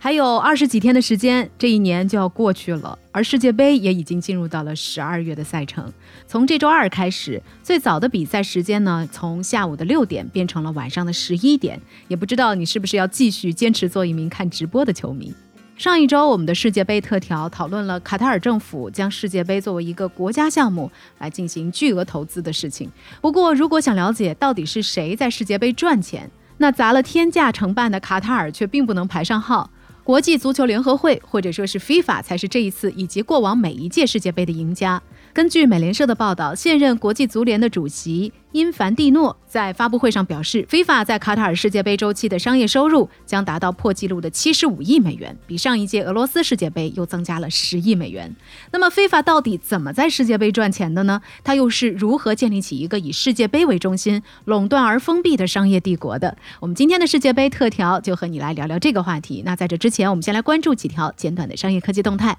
还有二十几天的时间，这一年就要过去了，而世界杯也已经进入到了十二月的赛程。从这周二开始，最早的比赛时间呢，从下午的六点变成了晚上的十一点。也不知道你是不是要继续坚持做一名看直播的球迷。上一周，我们的世界杯特调讨论了卡塔尔政府将世界杯作为一个国家项目来进行巨额投资的事情。不过，如果想了解到底是谁在世界杯赚钱，那砸了天价承办的卡塔尔却并不能排上号。国际足球联合会或者说是 FIFA 才是这一次以及过往每一届世界杯的赢家。根据美联社的报道，现任国际足联的主席。因凡蒂诺在发布会上表示，FIFA 在卡塔尔世界杯周期的商业收入将达到破纪录的七十五亿美元，比上一届俄罗斯世界杯又增加了十亿美元。那么，FIFA 到底怎么在世界杯赚钱的呢？它又是如何建立起一个以世界杯为中心、垄断而封闭的商业帝国的？我们今天的世界杯特调就和你来聊聊这个话题。那在这之前，我们先来关注几条简短的商业科技动态。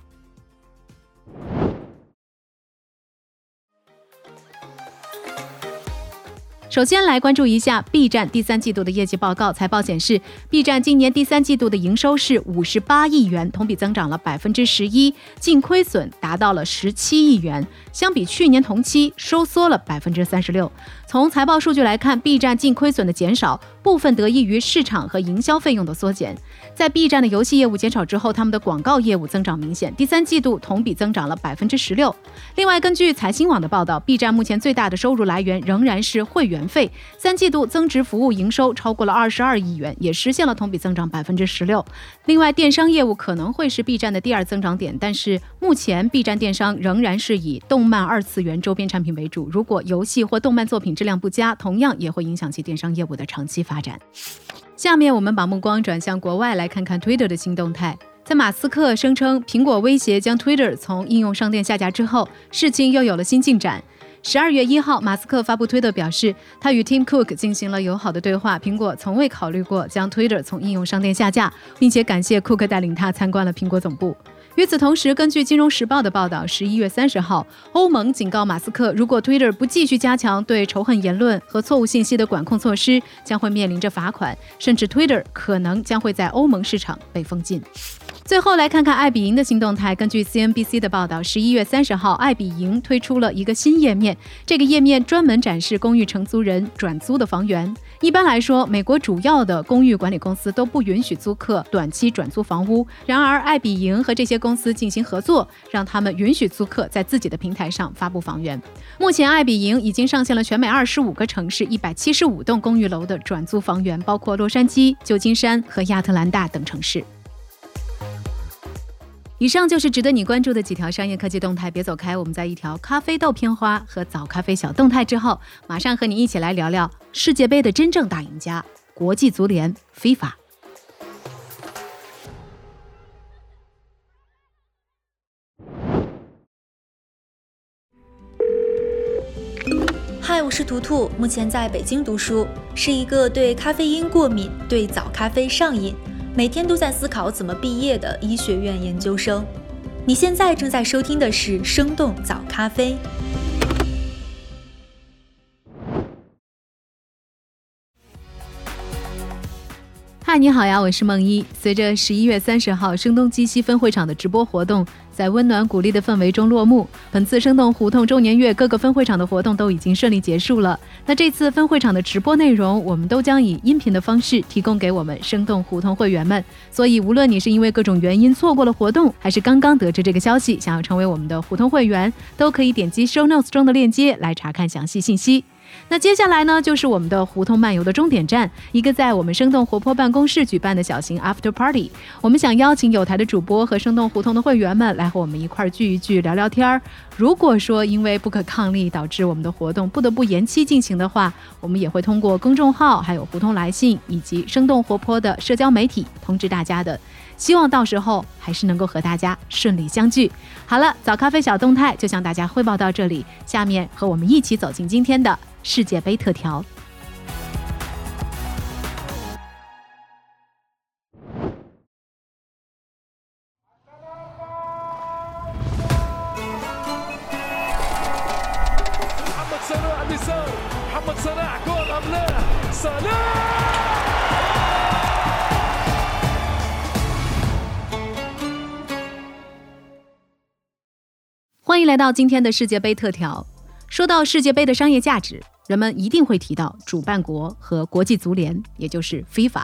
首先来关注一下 B 站第三季度的业绩报告。财报显示，B 站今年第三季度的营收是五十八亿元，同比增长了百分之十一，净亏损达到了十七亿元，相比去年同期收缩了百分之三十六。从财报数据来看，B 站净亏损的减少部分得益于市场和营销费用的缩减。在 B 站的游戏业务减少之后，他们的广告业务增长明显，第三季度同比增长了百分之十六。另外，根据财新网的报道，B 站目前最大的收入来源仍然是会员费，三季度增值服务营收超过了二十二亿元，也实现了同比增长百分之十六。另外，电商业务可能会是 B 站的第二增长点，但是目前 B 站电商仍然是以动漫二次元周边产品为主。如果游戏或动漫作品质量不佳，同样也会影响其电商业务的长期发展。下面我们把目光转向国外，来看看 Twitter 的新动态。在马斯克声称苹果威胁将 Twitter 从应用商店下架之后，事情又有了新进展。十二月一号，马斯克发布推特表示，他与 Tim Cook 进行了友好的对话。苹果从未考虑过将 Twitter 从应用商店下架，并且感谢库克带领他参观了苹果总部。与此同时，根据《金融时报》的报道，十一月三十号，欧盟警告马斯克，如果 Twitter 不继续加强对仇恨言论和错误信息的管控措施，将会面临着罚款，甚至 Twitter 可能将会在欧盟市场被封禁。最后来看看爱彼迎的新动态。根据 CNBC 的报道，十一月三十号，爱彼迎推出了一个新页面。这个页面专门展示公寓承租人转租的房源。一般来说，美国主要的公寓管理公司都不允许租客短期转租房屋。然而，爱彼迎和这些公司进行合作，让他们允许租客在自己的平台上发布房源。目前，爱彼迎已经上线了全美二十五个城市一百七十五栋公寓楼的转租房源，包括洛杉矶、旧金山和亚特兰大等城市。以上就是值得你关注的几条商业科技动态，别走开。我们在一条咖啡豆片花和早咖啡小动态之后，马上和你一起来聊聊世界杯的真正大赢家——国际足联 FIFA。嗨，我是图图，目前在北京读书，是一个对咖啡因过敏、对早咖啡上瘾。每天都在思考怎么毕业的医学院研究生，你现在正在收听的是生动早咖啡。嗨，你好呀，我是梦一。随着十一月三十号声东击西分会场的直播活动。在温暖鼓励的氛围中落幕。本次生动胡同周年月各个分会场的活动都已经顺利结束了。那这次分会场的直播内容，我们都将以音频的方式提供给我们生动胡同会员们。所以，无论你是因为各种原因错过了活动，还是刚刚得知这个消息，想要成为我们的胡同会员，都可以点击 Show Notes 中的链接来查看详细信息。那接下来呢，就是我们的胡同漫游的终点站，一个在我们生动活泼办公室举办的小型 After Party。我们想邀请有台的主播和生动胡同的会员们来和我们一块儿聚一聚，聊聊天儿。如果说因为不可抗力导致我们的活动不得不延期进行的话，我们也会通过公众号、还有胡同来信以及生动活泼的社交媒体通知大家的。希望到时候还是能够和大家顺利相聚。好了，早咖啡小动态就向大家汇报到这里，下面和我们一起走进今天的世界杯特调。欢迎来到今天的世界杯特调。说到世界杯的商业价值，人们一定会提到主办国和国际足联，也就是 FIFA。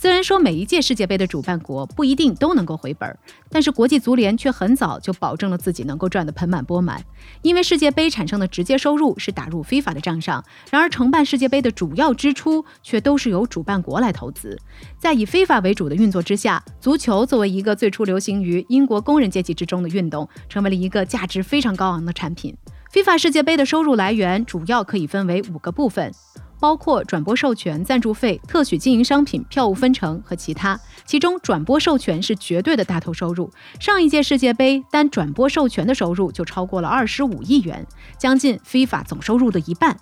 虽然说每一届世界杯的主办国不一定都能够回本，但是国际足联却很早就保证了自己能够赚得盆满钵满。因为世界杯产生的直接收入是打入 FIFA 的账上，然而承办世界杯的主要支出却都是由主办国来投资。在以 FIFA 为主的运作之下，足球作为一个最初流行于英国工人阶级之中的运动，成为了一个价值非常高昂的产品。FIFA 世界杯的收入来源主要可以分为五个部分。包括转播授权、赞助费、特许经营商品、票务分成和其他。其中，转播授权是绝对的大头收入。上一届世界杯单转播授权的收入就超过了二十五亿元，将近 FIFA 总收入的一半。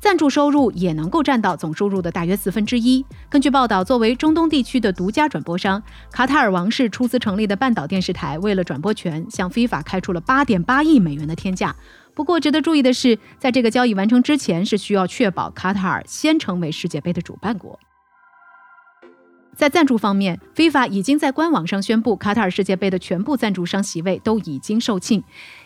赞助收入也能够占到总收入的大约四分之一。根据报道，作为中东地区的独家转播商，卡塔尔王室出资成立的半岛电视台，为了转播权，向 FIFA 开出了八点八亿美元的天价。不过，值得注意的是，在这个交易完成之前，是需要确保卡塔尔先成为世界杯的主办国。在赞助方面，FIFA 已经在官网上宣布，卡塔尔世界杯的全部赞助商席位都已经售罄。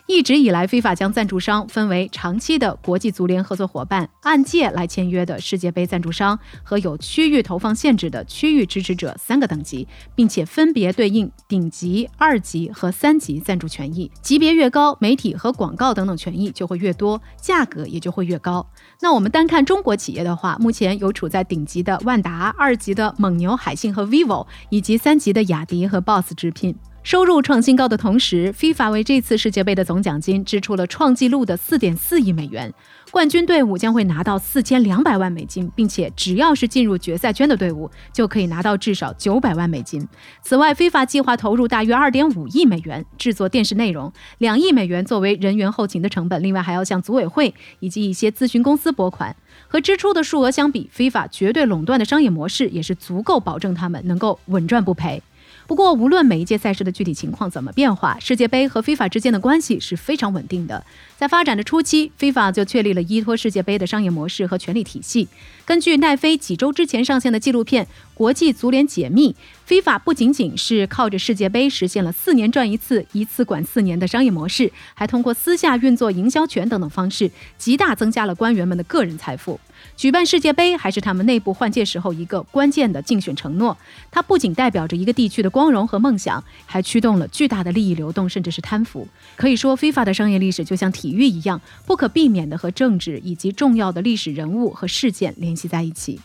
一直以来非法将赞助商分为长期的国际足联合作伙伴、按届来签约的世界杯赞助商和有区域投放限制的区域支持者三个等级，并且分别对应顶级、二级和三级赞助权益。级别越高，媒体和广告等等权益就会越多，价格也就会越高。那我们单看中国企业的话，目前有处在顶级的万达、二级的蒙牛、海信和 vivo，以及三级的雅迪和 BOSS 直聘。收入创新高的同时，FIFA 为这次世界杯的总奖金支出了创纪录的四点四亿美元。冠军队伍将会拿到四千两百万美金，并且只要是进入决赛圈的队伍，就可以拿到至少九百万美金。此外，FIFA 计划投入大约二点五亿美元制作电视内容，两亿美元作为人员后勤的成本。另外，还要向组委会以及一些咨询公司拨款。和支出的数额相比，FIFA 绝对垄断的商业模式也是足够保证他们能够稳赚不赔。不过，无论每一届赛事的具体情况怎么变化，世界杯和 FIFA 之间的关系是非常稳定的。在发展的初期，FIFA 就确立了依托世界杯的商业模式和权力体系。根据奈飞几周之前上线的纪录片《国际足联解密》，FIFA 不仅仅是靠着世界杯实现了四年赚一次、一次管四年的商业模式，还通过私下运作营销权等等方式，极大增加了官员们的个人财富。举办世界杯还是他们内部换届时候一个关键的竞选承诺。它不仅代表着一个地区的光荣和梦想，还驱动了巨大的利益流动，甚至是贪腐。可以说，FIFA 的商业历史就像体育一样，不可避免地和政治以及重要的历史人物和事件联。系在一起。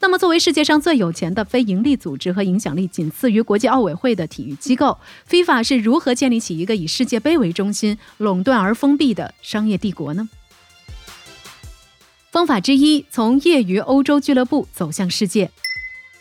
那么，作为世界上最有钱的非营利组织和影响力仅次于国际奥委会的体育机构，FIFA 是如何建立起一个以世界杯为中心、垄断而封闭的商业帝国呢？方法之一，从业余欧洲俱乐部走向世界。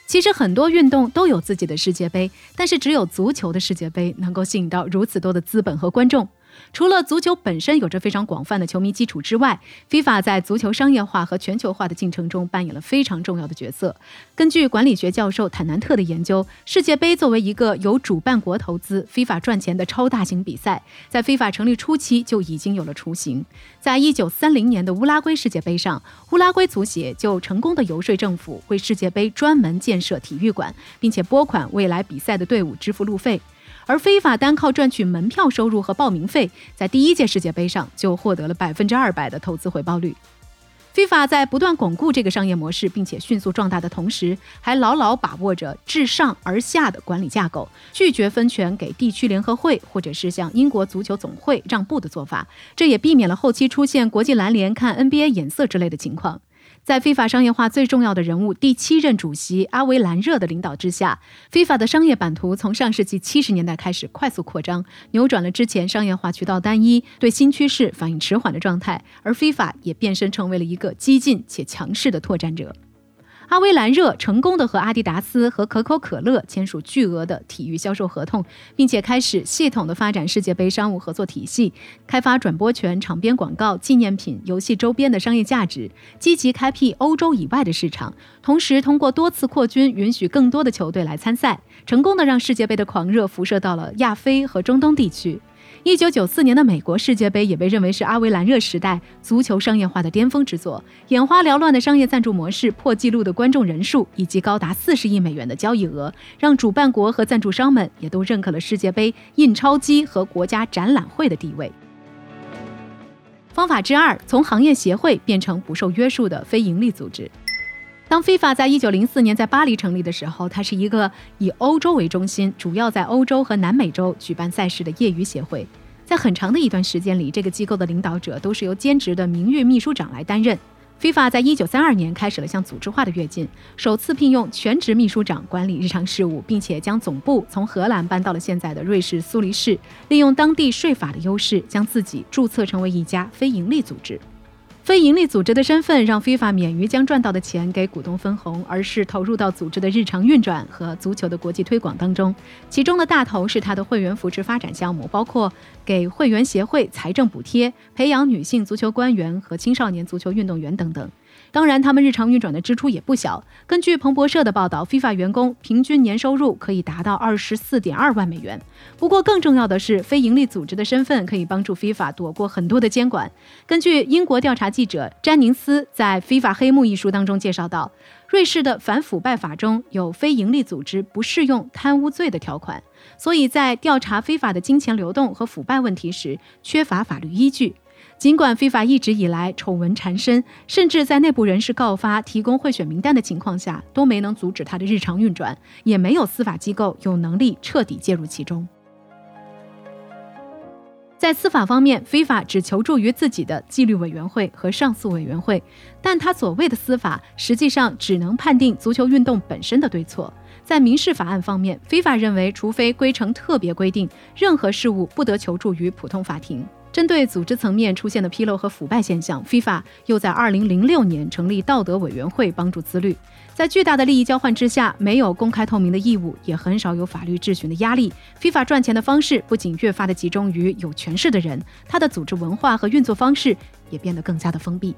其实很多运动都有自己的世界杯，但是只有足球的世界杯能够吸引到如此多的资本和观众。除了足球本身有着非常广泛的球迷基础之外，FIFA 在足球商业化和全球化的进程中扮演了非常重要的角色。根据管理学教授坦南特的研究，世界杯作为一个由主办国投资、FIFA 赚钱的超大型比赛，在 FIFA 成立初期就已经有了雏形。在一九三零年的乌拉圭世界杯上，乌拉圭足协就成功的游说政府为世界杯专门建设体育馆，并且拨款未来比赛的队伍支付路费。而非法单靠赚取门票收入和报名费，在第一届世界杯上就获得了百分之二百的投资回报率。FIFA 在不断巩固这个商业模式，并且迅速壮大的同时，还牢牢把握着自上而下的管理架构，拒绝分权给地区联合会或者是向英国足球总会让步的做法，这也避免了后期出现国际篮联看 NBA 眼色之类的情况。在非法商业化最重要的人物第七任主席阿维兰热的领导之下，非法的商业版图从上世纪七十年代开始快速扩张，扭转了之前商业化渠道单一、对新趋势反应迟缓的状态，而非法也变身成为了一个激进且强势的拓展者。阿威兰热成功的和阿迪达斯和可口可乐签署巨额的体育销售合同，并且开始系统的发展世界杯商务合作体系，开发转播权、场边广告、纪念品、游戏周边的商业价值，积极开辟欧洲以外的市场，同时通过多次扩军，允许更多的球队来参赛，成功的让世界杯的狂热辐射到了亚非和中东地区。一九九四年的美国世界杯也被认为是阿维兰热时代足球商业化的巅峰之作。眼花缭乱的商业赞助模式、破纪录的观众人数以及高达四十亿美元的交易额，让主办国和赞助商们也都认可了世界杯印钞机和国家展览会的地位。方法之二，从行业协会变成不受约束的非营利组织。当 FIFA 在一九零四年在巴黎成立的时候，它是一个以欧洲为中心，主要在欧洲和南美洲举办赛事的业余协会。在很长的一段时间里，这个机构的领导者都是由兼职的名誉秘书长来担任。FIFA 在一九三二年开始了向组织化的跃进，首次聘用全职秘书长管理日常事务，并且将总部从荷兰搬到了现在的瑞士苏黎世，利用当地税法的优势，将自己注册成为一家非营利组织。非盈利组织的身份让非法免于将赚到的钱给股东分红，而是投入到组织的日常运转和足球的国际推广当中。其中的大头是他的会员扶持发展项目，包括给会员协会财政补贴、培养女性足球官员和青少年足球运动员等等。当然，他们日常运转的支出也不小。根据彭博社的报道，FIFA 员工平均年收入可以达到二十四点二万美元。不过，更重要的是，非营利组织的身份可以帮助 FIFA 躲过很多的监管。根据英国调查记者詹宁斯在《FIFA 黑幕》一书当中介绍到，瑞士的反腐败法中有非营利组织不适用贪污罪的条款，所以在调查非法的金钱流动和腐败问题时，缺乏法律依据。尽管非法一直以来丑闻缠身，甚至在内部人士告发、提供贿选名单的情况下，都没能阻止他的日常运转，也没有司法机构有能力彻底介入其中。在司法方面，非法只求助于自己的纪律委员会和上诉委员会，但他所谓的司法，实际上只能判定足球运动本身的对错。在民事法案方面，非法认为，除非规程特别规定，任何事务不得求助于普通法庭。针对组织层面出现的纰漏和腐败现象，FIFA 又在2006年成立道德委员会帮助自律。在巨大的利益交换之下，没有公开透明的义务，也很少有法律质询的压力。FIFA 赚钱的方式不仅越发的集中于有权势的人，它的组织文化和运作方式也变得更加的封闭。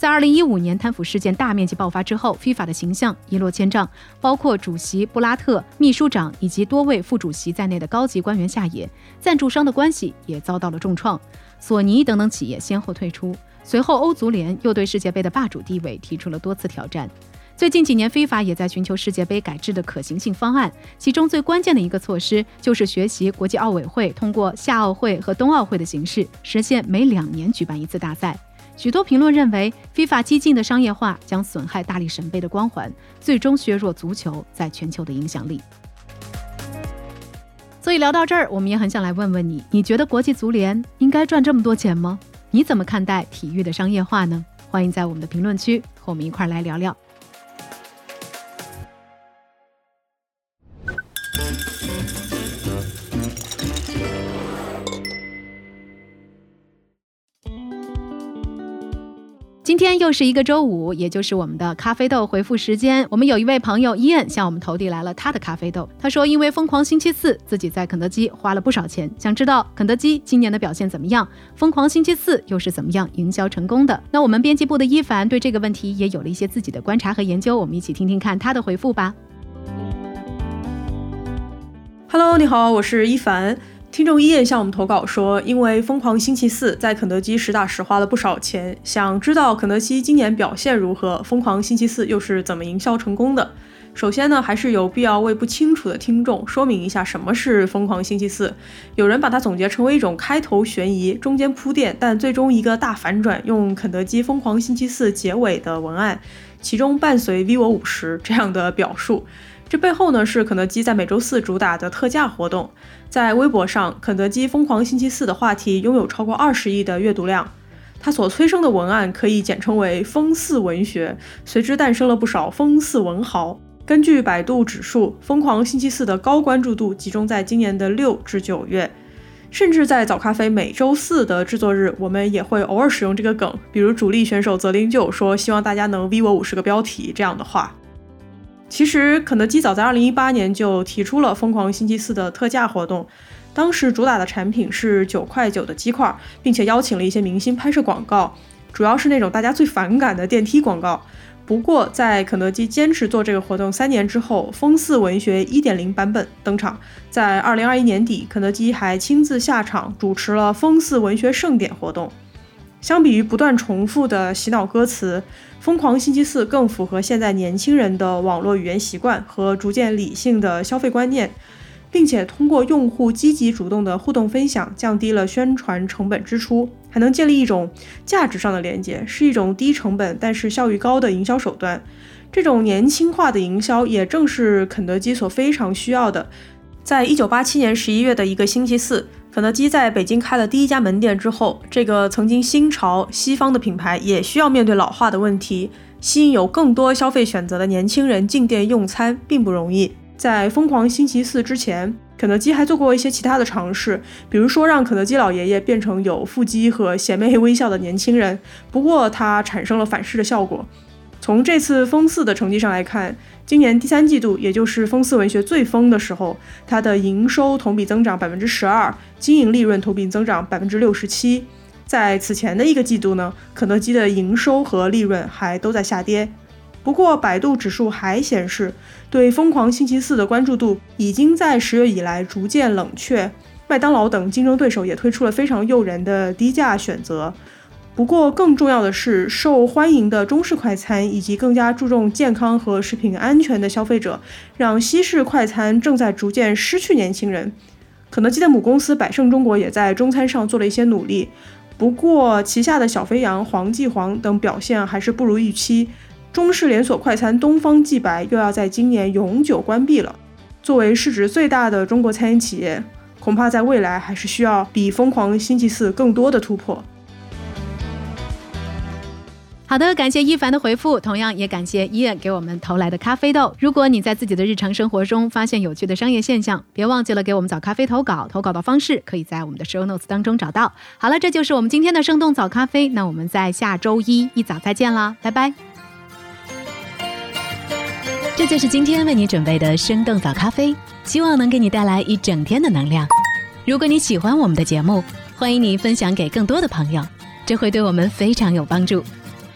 在二零一五年贪腐事件大面积爆发之后，FIFA 的形象一落千丈，包括主席布拉特、秘书长以及多位副主席在内的高级官员下野，赞助商的关系也遭到了重创，索尼等等企业先后退出。随后，欧足联又对世界杯的霸主地位提出了多次挑战。最近几年，FIFA 也在寻求世界杯改制的可行性方案，其中最关键的一个措施就是学习国际奥委会通过夏奥会和冬奥会的形式，实现每两年举办一次大赛。许多评论认为，FIFA 激进的商业化将损害大力神杯的光环，最终削弱足球在全球的影响力。所以聊到这儿，我们也很想来问问你：你觉得国际足联应该赚这么多钱吗？你怎么看待体育的商业化呢？欢迎在我们的评论区和我们一块儿来聊聊。今天又是一个周五，也就是我们的咖啡豆回复时间。我们有一位朋友伊恩向我们投递来了他的咖啡豆。他说，因为疯狂星期四，自己在肯德基花了不少钱，想知道肯德基今年的表现怎么样？疯狂星期四又是怎么样营销成功的？那我们编辑部的伊凡对这个问题也有了一些自己的观察和研究，我们一起听听看他的回复吧。Hello，你好，我是伊凡。听众一叶向我们投稿说，因为《疯狂星期四》在肯德基实打实花了不少钱，想知道肯德基今年表现如何，《疯狂星期四》又是怎么营销成功的？首先呢，还是有必要为不清楚的听众说明一下什么是《疯狂星期四》。有人把它总结成为一种开头悬疑、中间铺垫，但最终一个大反转，用肯德基《疯狂星期四》结尾的文案，其中伴随 “V 我五十”这样的表述。这背后呢，是肯德基在每周四主打的特价活动。在微博上，肯德基疯狂星期四的话题拥有超过二十亿的阅读量。它所催生的文案可以简称为“疯四文学”，随之诞生了不少疯四文豪。根据百度指数，疯狂星期四的高关注度集中在今年的六至九月。甚至在早咖啡每周四的制作日，我们也会偶尔使用这个梗，比如主力选手泽林就有说希望大家能 V 我五十个标题这样的话。其实肯德基早在2018年就提出了疯狂星期四的特价活动，当时主打的产品是九块九的鸡块，并且邀请了一些明星拍摄广告，主要是那种大家最反感的电梯广告。不过，在肯德基坚持做这个活动三年之后，风四文学1.0版本登场。在2021年底，肯德基还亲自下场主持了风四文学盛典活动。相比于不断重复的洗脑歌词，《疯狂星期四》更符合现在年轻人的网络语言习惯和逐渐理性的消费观念，并且通过用户积极主动的互动分享，降低了宣传成本支出。还能建立一种价值上的连接，是一种低成本但是效率高的营销手段。这种年轻化的营销也正是肯德基所非常需要的。在一九八七年十一月的一个星期四，肯德基在北京开了第一家门店之后，这个曾经新潮西方的品牌也需要面对老化的问题，吸引有更多消费选择的年轻人进店用餐并不容易。在疯狂星期四之前。肯德基还做过一些其他的尝试，比如说让肯德基老爷爷变成有腹肌和邪魅微笑的年轻人。不过它产生了反噬的效果。从这次疯四的成绩上来看，今年第三季度，也就是疯四文学最疯的时候，它的营收同比增长百分之十二，经营利润同比增长百分之六十七。在此前的一个季度呢，肯德基的营收和利润还都在下跌。不过，百度指数还显示，对《疯狂星期四》的关注度已经在十月以来逐渐冷却。麦当劳等竞争对手也推出了非常诱人的低价选择。不过，更重要的是，受欢迎的中式快餐以及更加注重健康和食品安全的消费者，让西式快餐正在逐渐失去年轻人。肯德基的母公司百胜中国也在中餐上做了一些努力，不过旗下的小肥羊、黄记煌等表现还是不如预期。中式连锁快餐东方既白又要在今年永久关闭了。作为市值最大的中国餐饮企业，恐怕在未来还是需要比疯狂星期四更多的突破。好的，感谢一凡的回复，同样也感谢伊恩给我们投来的咖啡豆。如果你在自己的日常生活中发现有趣的商业现象，别忘记了给我们早咖啡投稿。投稿的方式可以在我们的 show notes 当中找到。好了，这就是我们今天的生动早咖啡。那我们在下周一一早再见啦，拜拜。这就是今天为你准备的生动早咖啡，希望能给你带来一整天的能量。如果你喜欢我们的节目，欢迎你分享给更多的朋友，这会对我们非常有帮助。